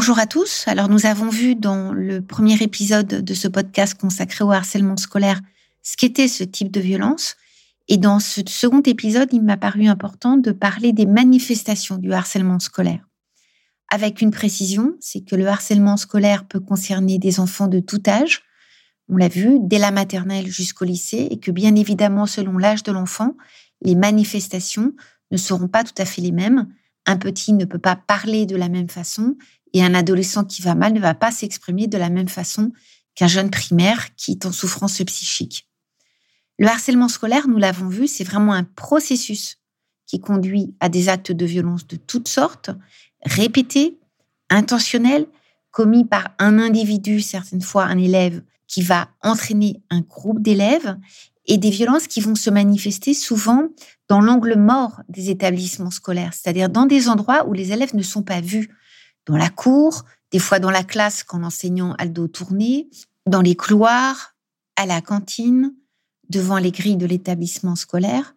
Bonjour à tous. Alors nous avons vu dans le premier épisode de ce podcast consacré au harcèlement scolaire ce qu'était ce type de violence. Et dans ce second épisode, il m'a paru important de parler des manifestations du harcèlement scolaire. Avec une précision, c'est que le harcèlement scolaire peut concerner des enfants de tout âge, on l'a vu, dès la maternelle jusqu'au lycée, et que bien évidemment, selon l'âge de l'enfant, les manifestations ne seront pas tout à fait les mêmes. Un petit ne peut pas parler de la même façon et un adolescent qui va mal ne va pas s'exprimer de la même façon qu'un jeune primaire qui est en souffrance psychique. Le harcèlement scolaire, nous l'avons vu, c'est vraiment un processus qui conduit à des actes de violence de toutes sortes, répétés, intentionnels, commis par un individu, certaines fois un élève, qui va entraîner un groupe d'élèves, et des violences qui vont se manifester souvent dans l'angle mort des établissements scolaires, c'est-à-dire dans des endroits où les élèves ne sont pas vus, dans la cour, des fois dans la classe quand l'enseignant a le dos tourné, dans les couloirs, à la cantine, devant les grilles de l'établissement scolaire.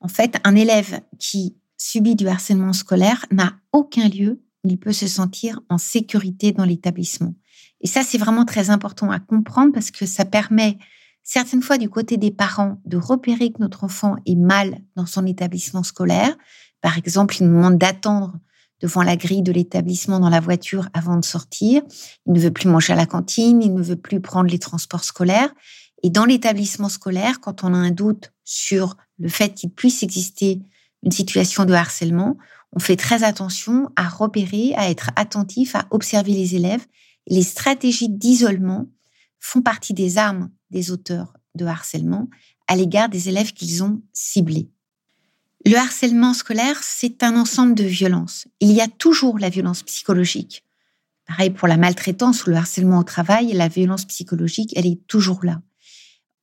En fait, un élève qui subit du harcèlement scolaire n'a aucun lieu où il peut se sentir en sécurité dans l'établissement. Et ça, c'est vraiment très important à comprendre parce que ça permet certaines fois du côté des parents de repérer que notre enfant est mal dans son établissement scolaire. Par exemple, il nous demande d'attendre devant la grille de l'établissement dans la voiture avant de sortir. Il ne veut plus manger à la cantine, il ne veut plus prendre les transports scolaires. Et dans l'établissement scolaire, quand on a un doute sur le fait qu'il puisse exister une situation de harcèlement, on fait très attention à repérer, à être attentif, à observer les élèves. les stratégies d'isolement font partie des armes des auteurs de harcèlement à l'égard des élèves qu'ils ont ciblés. Le harcèlement scolaire, c'est un ensemble de violences. Il y a toujours la violence psychologique. Pareil pour la maltraitance ou le harcèlement au travail, la violence psychologique, elle est toujours là.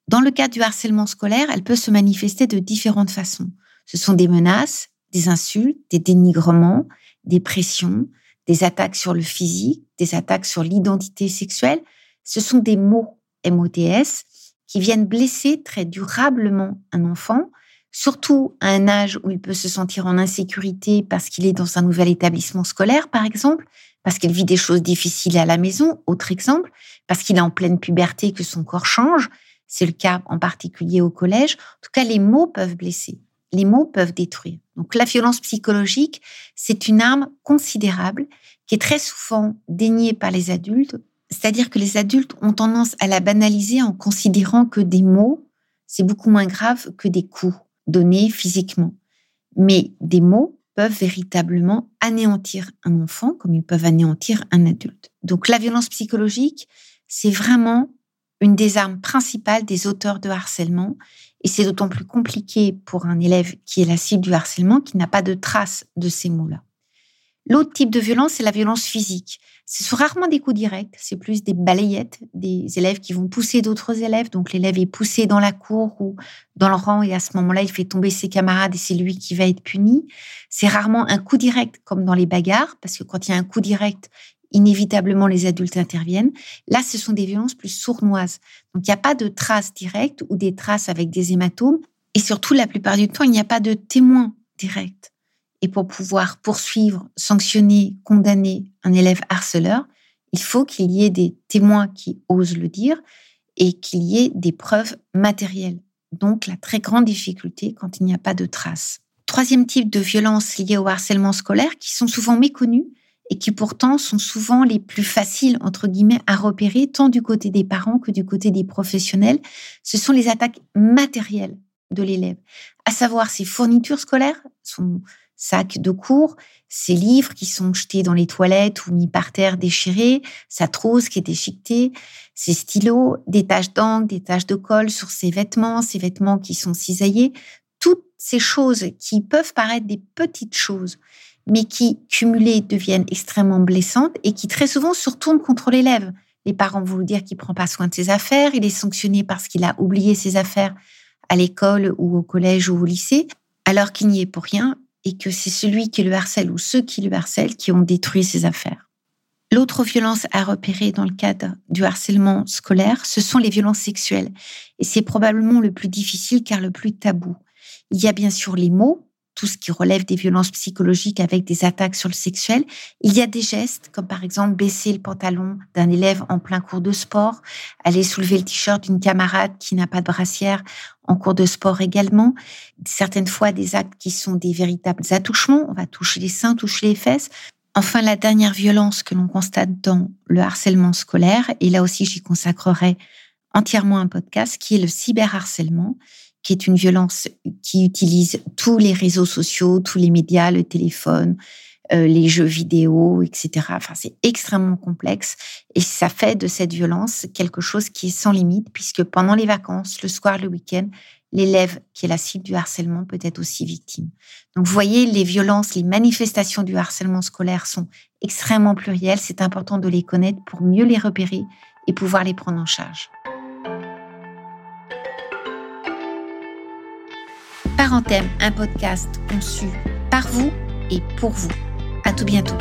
Dans le cas du harcèlement scolaire, elle peut se manifester de différentes façons. Ce sont des menaces, des insultes, des dénigrements, des pressions, des attaques sur le physique, des attaques sur l'identité sexuelle. Ce sont des mots MOTS qui viennent blesser très durablement un enfant, surtout à un âge où il peut se sentir en insécurité parce qu'il est dans un nouvel établissement scolaire, par exemple, parce qu'il vit des choses difficiles à la maison, autre exemple, parce qu'il est en pleine puberté que son corps change, c'est le cas en particulier au collège. En tout cas, les mots peuvent blesser. Les mots peuvent détruire. Donc la violence psychologique, c'est une arme considérable qui est très souvent déniée par les adultes. C'est-à-dire que les adultes ont tendance à la banaliser en considérant que des mots, c'est beaucoup moins grave que des coups donnés physiquement. Mais des mots peuvent véritablement anéantir un enfant comme ils peuvent anéantir un adulte. Donc la violence psychologique, c'est vraiment une des armes principales des auteurs de harcèlement. Et c'est d'autant plus compliqué pour un élève qui est la cible du harcèlement, qui n'a pas de trace de ces mots-là. L'autre type de violence, c'est la violence physique. Ce sont rarement des coups directs, c'est plus des balayettes, des élèves qui vont pousser d'autres élèves. Donc l'élève est poussé dans la cour ou dans le rang et à ce moment-là, il fait tomber ses camarades et c'est lui qui va être puni. C'est rarement un coup direct comme dans les bagarres, parce que quand il y a un coup direct, inévitablement les adultes interviennent. Là, ce sont des violences plus sournoises. Donc, il n'y a pas de traces directes ou des traces avec des hématomes. Et surtout, la plupart du temps, il n'y a pas de témoins directs. Et pour pouvoir poursuivre, sanctionner, condamner un élève harceleur, il faut qu'il y ait des témoins qui osent le dire et qu'il y ait des preuves matérielles. Donc, la très grande difficulté quand il n'y a pas de traces. Troisième type de violences liées au harcèlement scolaire qui sont souvent méconnues et qui pourtant sont souvent les plus faciles, entre guillemets, à repérer, tant du côté des parents que du côté des professionnels, ce sont les attaques matérielles de l'élève, à savoir ses fournitures scolaires, son sac de cours, ses livres qui sont jetés dans les toilettes ou mis par terre déchirés, sa trousse qui est déchiquetée, ses stylos, des taches d'encre, des taches de colle sur ses vêtements, ses vêtements qui sont cisaillés, toutes ces choses qui peuvent paraître des petites choses, mais qui, cumulées, deviennent extrêmement blessantes et qui très souvent se retournent contre l'élève. Les parents vont vous dire qu'il prend pas soin de ses affaires, il est sanctionné parce qu'il a oublié ses affaires à l'école ou au collège ou au lycée, alors qu'il n'y est pour rien et que c'est celui qui le harcèle ou ceux qui le harcèlent qui ont détruit ses affaires. L'autre violence à repérer dans le cadre du harcèlement scolaire, ce sont les violences sexuelles. Et c'est probablement le plus difficile car le plus tabou. Il y a bien sûr les mots, tout ce qui relève des violences psychologiques avec des attaques sur le sexuel. Il y a des gestes, comme par exemple baisser le pantalon d'un élève en plein cours de sport, aller soulever le t-shirt d'une camarade qui n'a pas de brassière en cours de sport également. Certaines fois, des actes qui sont des véritables attouchements. On va toucher les seins, toucher les fesses. Enfin, la dernière violence que l'on constate dans le harcèlement scolaire, et là aussi j'y consacrerai entièrement un podcast, qui est le cyberharcèlement qui est une violence qui utilise tous les réseaux sociaux, tous les médias, le téléphone, euh, les jeux vidéo, etc. Enfin, c'est extrêmement complexe et ça fait de cette violence quelque chose qui est sans limite puisque pendant les vacances, le soir, le week-end, l'élève qui est la cible du harcèlement peut être aussi victime. Donc, vous voyez, les violences, les manifestations du harcèlement scolaire sont extrêmement plurielles. C'est important de les connaître pour mieux les repérer et pouvoir les prendre en charge. Parenthème, un podcast conçu par vous et pour vous. À tout bientôt.